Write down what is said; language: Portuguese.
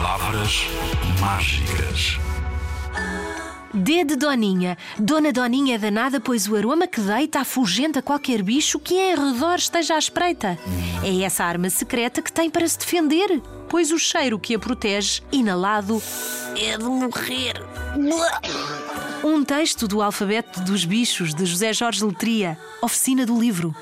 Palavras mágicas. D de Doninha. Dona Doninha é danada, pois o aroma que deita afugenta qualquer bicho que em redor esteja à espreita. É essa arma secreta que tem para se defender, pois o cheiro que a protege, inalado, é de morrer. Um texto do Alfabeto dos Bichos, de José Jorge Letria, oficina do livro.